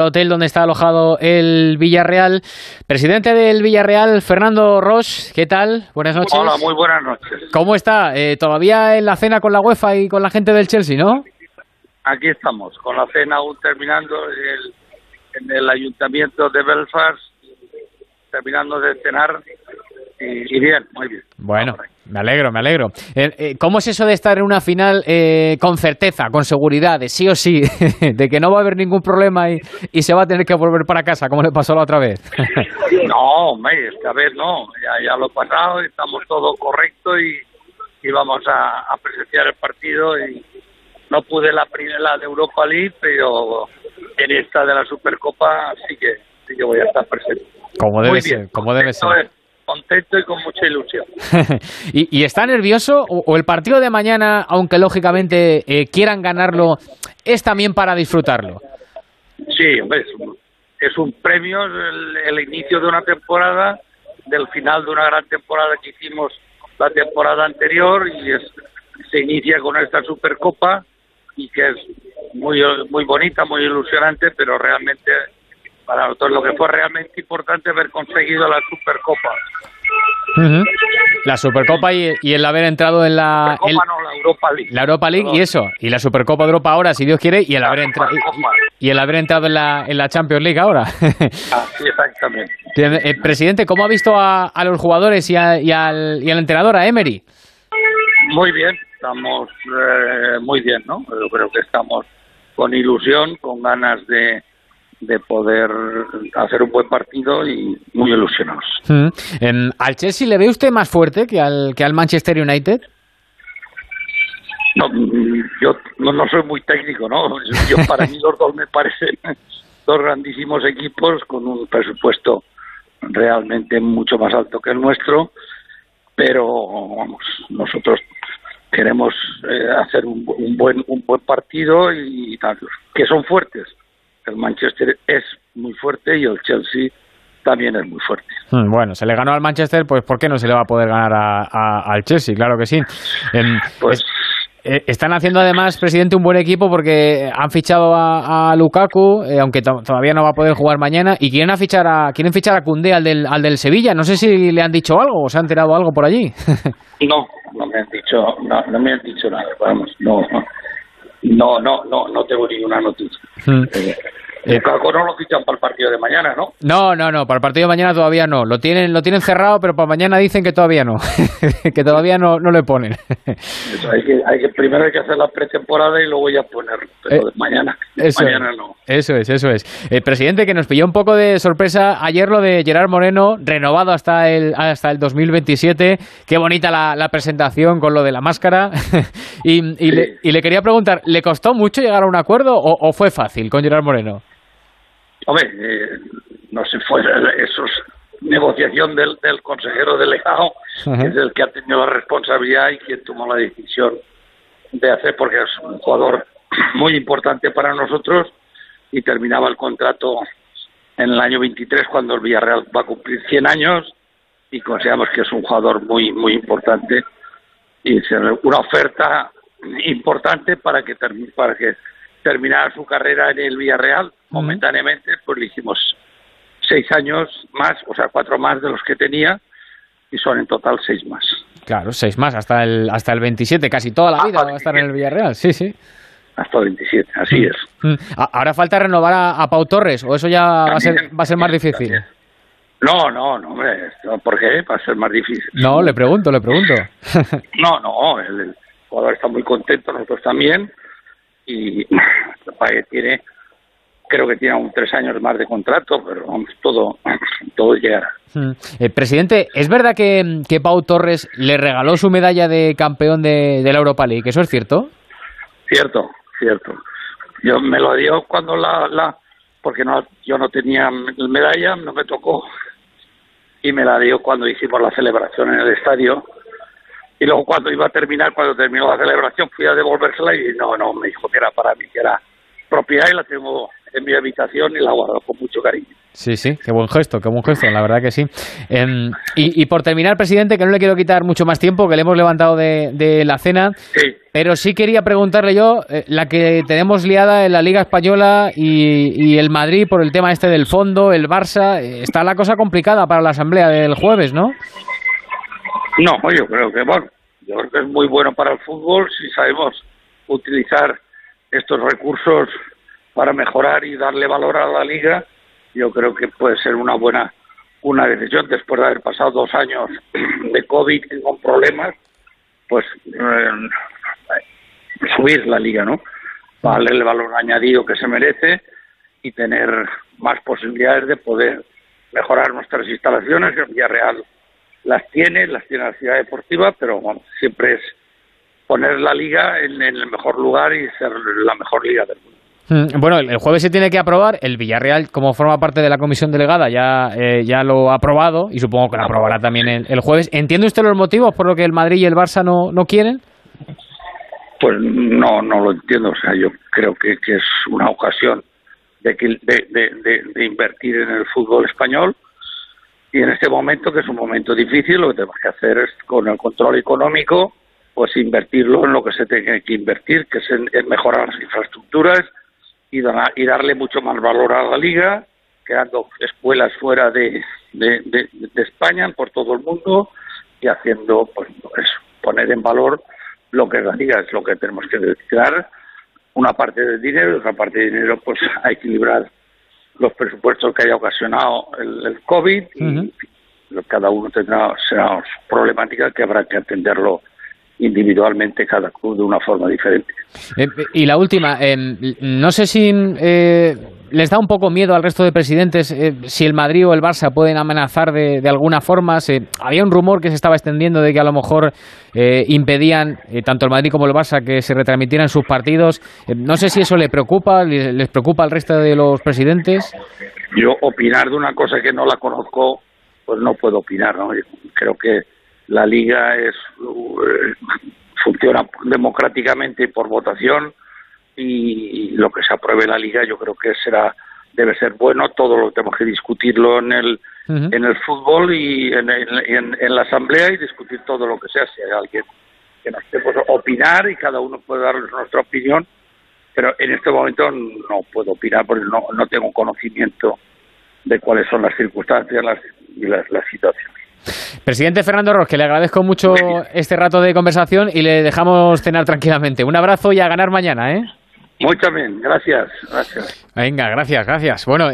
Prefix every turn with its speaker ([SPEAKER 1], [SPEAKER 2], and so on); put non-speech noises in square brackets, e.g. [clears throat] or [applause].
[SPEAKER 1] hotel donde está alojado el Villarreal. Presidente del Villarreal, Fernando Ross, ¿qué tal? Buenas noches.
[SPEAKER 2] Hola, muy buenas noches.
[SPEAKER 1] ¿Cómo está? Eh, ¿Todavía en la cena con la UEFA y con la gente del Chelsea, no?
[SPEAKER 2] Aquí estamos, con la cena aún terminando en el ayuntamiento de Belfast, terminando de cenar y, bien, muy bien.
[SPEAKER 1] Bueno, me alegro, me alegro. Eh, eh, ¿Cómo es eso de estar en una final eh, con certeza, con seguridad, de sí o sí, [laughs] de que no va a haber ningún problema y, y se va a tener que volver para casa, como le pasó la otra vez? [laughs]
[SPEAKER 2] no, hombre, esta vez no, ya, ya lo he pasado, estamos todo correcto y, y vamos a, presenciar el partido y no pude la primera de Europa League, pero en esta de la Supercopa sí que, sí que voy a estar presente.
[SPEAKER 1] Como debe ser, como debe ser
[SPEAKER 2] contento y con mucha ilusión. [laughs]
[SPEAKER 1] ¿Y, está nervioso o, el partido de mañana, aunque lógicamente eh, quieran ganarlo, es también para disfrutarlo?
[SPEAKER 2] Sí, hombre, es un, premio, el, inicio de una temporada, del final de una gran temporada que hicimos la temporada anterior y se inicia con esta Supercopa y que es muy muy bonita, muy ilusionante, pero realmente para nosotros lo que fue realmente importante haber conseguido la Supercopa.
[SPEAKER 1] La Supercopa y, el haber entrado en la,
[SPEAKER 2] la Europa League.
[SPEAKER 1] La Europa League y eso, y la Supercopa de Europa ahora, si Dios quiere, y el haber entrado y, el haber entrado en la, en la Champions League ahora. [laughs]
[SPEAKER 2] Así exactamente.
[SPEAKER 1] Eh, presidente, ¿cómo ha visto a, los jugadores y, al, y al entrenador, a Emery?
[SPEAKER 2] Muy bien, estamos eh, muy bien, ¿no? Yo creo que estamos con ilusión, con ganas de, de poder hacer un buen partido y muy ilusionados.
[SPEAKER 1] Mm. ¿Al Chelsea le ve usted más fuerte que al, que al Manchester United?
[SPEAKER 2] No, yo no, soy muy técnico, ¿no? [laughs] Yo, para mí los dos me parecen [laughs] dos grandísimos equipos con un presupuesto realmente mucho más alto que el nuestro, pero vamos, nosotros queremos eh, hacer un, un, buen un buen partido y tal, que son fuertes el Manchester es muy fuerte y el Chelsea también es muy fuerte.
[SPEAKER 1] Hmm, bueno, se le ganó al Manchester, pues ¿por qué no se le va a poder ganar al Chelsea? Claro que sí. Em, pues eh, están haciendo además, presidente, un buen equipo porque han fichado a, Lukaku, eh, aunque todavía no va a poder jugar mañana, y quieren fichar a quieren fichar a Cundé al del, al del Sevilla. No sé si le han dicho algo o se ha enterado algo por allí. [laughs]
[SPEAKER 2] no, no me han dicho, no, no me han dicho nada. Vamos, no, no, no, no, no tengo ninguna noticia. Hmm. Eh, eh, no lo fichan para el partido de mañana, ¿no?
[SPEAKER 1] No, no, no, para el partido de mañana todavía no. Lo tienen, lo tienen cerrado, pero para mañana dicen que todavía no, [laughs] que todavía no, no le ponen.
[SPEAKER 2] hay que, hay que, primero hay que hacer la pretemporada y luego ya ponerlo, pero eh, mañana, eso mañana no.
[SPEAKER 1] Eso es, eso es. Eh, presidente, que nos pilló un poco de sorpresa ayer lo de Gerard Moreno, renovado hasta el, hasta el 2027. Qué bonita la, la presentación con lo de la máscara. [laughs] y, y, le, y, le, quería preguntar, ¿le costó mucho llegar a un acuerdo o, o fue fácil con Gerard Moreno?
[SPEAKER 2] Hombre, eh, no sé, fue eso negociación del, del consejero delegado, que es el que ha tenido la responsabilidad y quien tomó la decisión de hacer, porque es un jugador muy importante para nosotros y terminaba el contrato en el año 23 cuando el Villarreal va a cumplir 100 años y consideramos que es un jugador muy muy importante y es una oferta importante para que para que terminara su carrera en el Villarreal momentáneamente, pues le hicimos seis años más, o sea, cuatro más de los que tenía, y son en total seis más.
[SPEAKER 1] Claro, seis más, hasta el, hasta el 27, casi toda la vida va a estar en el Villarreal, sí, sí.
[SPEAKER 2] Hasta el 27, así es.
[SPEAKER 1] ¿Ahora falta renovar a, Pau Torres o eso ya va a ser, va a ser más difícil?
[SPEAKER 2] No, no, no, hombre, ¿por qué? Va a ser más difícil.
[SPEAKER 1] No, le pregunto, le pregunto. [laughs]
[SPEAKER 2] no, no, el, jugador está muy contento, nosotros también, y tiene creo que tiene aún tres años más de contrato, pero vamos, todo, [clears throat] todo llegará.
[SPEAKER 1] Hmm. Eh, presidente, ¿es verdad que, que, Pau Torres le regaló su medalla de campeón de, la Europa League? ¿Eso es cierto?
[SPEAKER 2] Cierto, cierto. Yo me lo dio cuando la, la porque no, yo no tenía medalla, no me tocó, y me la dio cuando hicimos la celebración en el estadio. Y luego cuando iba a terminar, cuando terminó la celebración, fui a devolvérsela y no, no, me dijo que era para mí, que era propiedad y la tengo en mi habitación y la guardo con mucho cariño.
[SPEAKER 1] Sí, sí, qué buen gesto, qué buen gesto, la verdad que sí. y, por terminar, presidente, que no le quiero quitar mucho más tiempo, que le hemos levantado de, la cena.
[SPEAKER 2] Sí.
[SPEAKER 1] Pero sí quería preguntarle yo, eh, la que tenemos liada en la Liga Española y, el Madrid por el tema este del fondo, el Barça, eh, está la cosa complicada para la asamblea del jueves, ¿no?
[SPEAKER 2] No, yo creo que, bueno, yo creo que es muy bueno para el fútbol si sabemos utilizar estos recursos para mejorar y darle valor a la liga. Yo creo que puede ser una buena una decisión después de haber pasado dos años [clears throat] de COVID con problemas, pues eh, subir la liga, ¿no? Darle el valor añadido que se merece y tener más posibilidades de poder mejorar nuestras instalaciones. El Villarreal las tiene, las tiene la ciudad deportiva, pero siempre es poner la liga en, el mejor lugar y ser la mejor liga del mundo.
[SPEAKER 1] Mm, bueno, el, jueves se tiene que aprobar. El Villarreal, como forma parte de la comisión delegada, ya, eh, ya lo ha aprobado y supongo que lo aprobará también el, jueves. ¿Entiende usted los motivos por los que el Madrid y el Barça no, no quieren?
[SPEAKER 2] Pues no, no lo entiendo. O sea, yo creo que, que es una ocasión de, de, de, invertir en el fútbol español y en este momento, que es un momento difícil, lo que tenemos que hacer es, con el control económico, pues invertirlo en lo que se tiene que invertir, que es en, mejorar las infraestructuras y, y, darle mucho más valor a la liga, creando escuelas fuera de, de, España, por todo el mundo, y haciendo, pues, poner en valor lo que es la liga, es lo que tenemos que dedicar una parte del dinero y otra parte del dinero pues a equilibrar los presupuestos que haya ocasionado el, COVID y cada uno tendrá será problemática que habrá que atenderlo individualmente cada club de una forma diferente.
[SPEAKER 1] Eh, y la última, eh, no sé si eh, les da un poco miedo al resto de presidentes eh, si el Madrid o el Barça pueden amenazar de, alguna forma. había un rumor que se estaba extendiendo de que a lo mejor eh, impedían eh, tanto el Madrid como el Barça que se retransmitieran sus partidos. no sé si eso le preocupa, les, preocupa al resto de los presidentes.
[SPEAKER 2] Yo opinar de una cosa que no la conozco, pues no puedo opinar. ¿no? Creo que la liga es funciona democráticamente por votación y lo que se apruebe la liga yo creo que será debe ser bueno todo lo tenemos que discutirlo en el en el fútbol y en, en, la asamblea y discutir todo lo que sea si hay alguien que nos puede opinar y cada uno puede dar nuestra opinión pero en este momento no puedo opinar porque no, no tengo conocimiento de cuáles son las circunstancias y las, las situaciones
[SPEAKER 1] Presidente Fernando Ros, que le agradezco mucho este rato de conversación y le dejamos cenar tranquilamente. Un abrazo y a ganar mañana, ¿eh?
[SPEAKER 2] Muy bien, gracias, gracias.
[SPEAKER 1] Venga, gracias, gracias. Bueno,